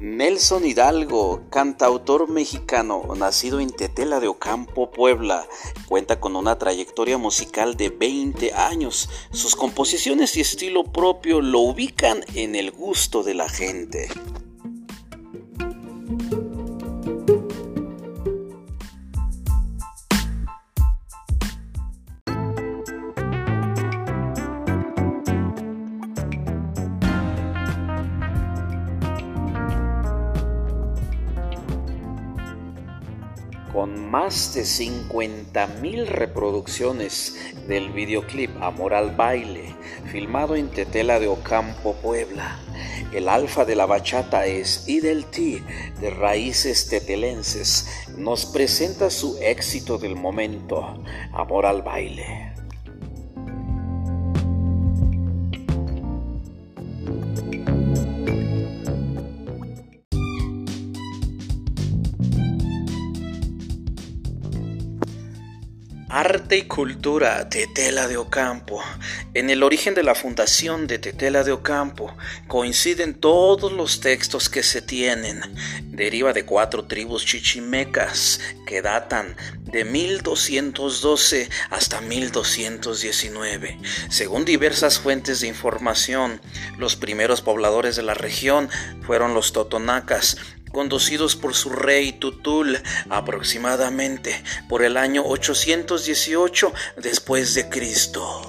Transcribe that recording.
Nelson Hidalgo, cantautor mexicano, nacido en Tetela de Ocampo, Puebla, cuenta con una trayectoria musical de 20 años. Sus composiciones y estilo propio lo ubican en el gusto de la gente. Con más de 50 mil reproducciones del videoclip Amor al Baile, filmado en Tetela de Ocampo, Puebla. El alfa de la bachata es Idel T, de raíces tetelenses. Nos presenta su éxito del momento, Amor al Baile. Arte y cultura Tetela de Ocampo. En el origen de la fundación de Tetela de Ocampo coinciden todos los textos que se tienen. Deriva de cuatro tribus chichimecas que datan de 1212 hasta 1219. Según diversas fuentes de información, los primeros pobladores de la región fueron los totonacas, conducidos por su rey Tutul aproximadamente por el año 818 después de Cristo.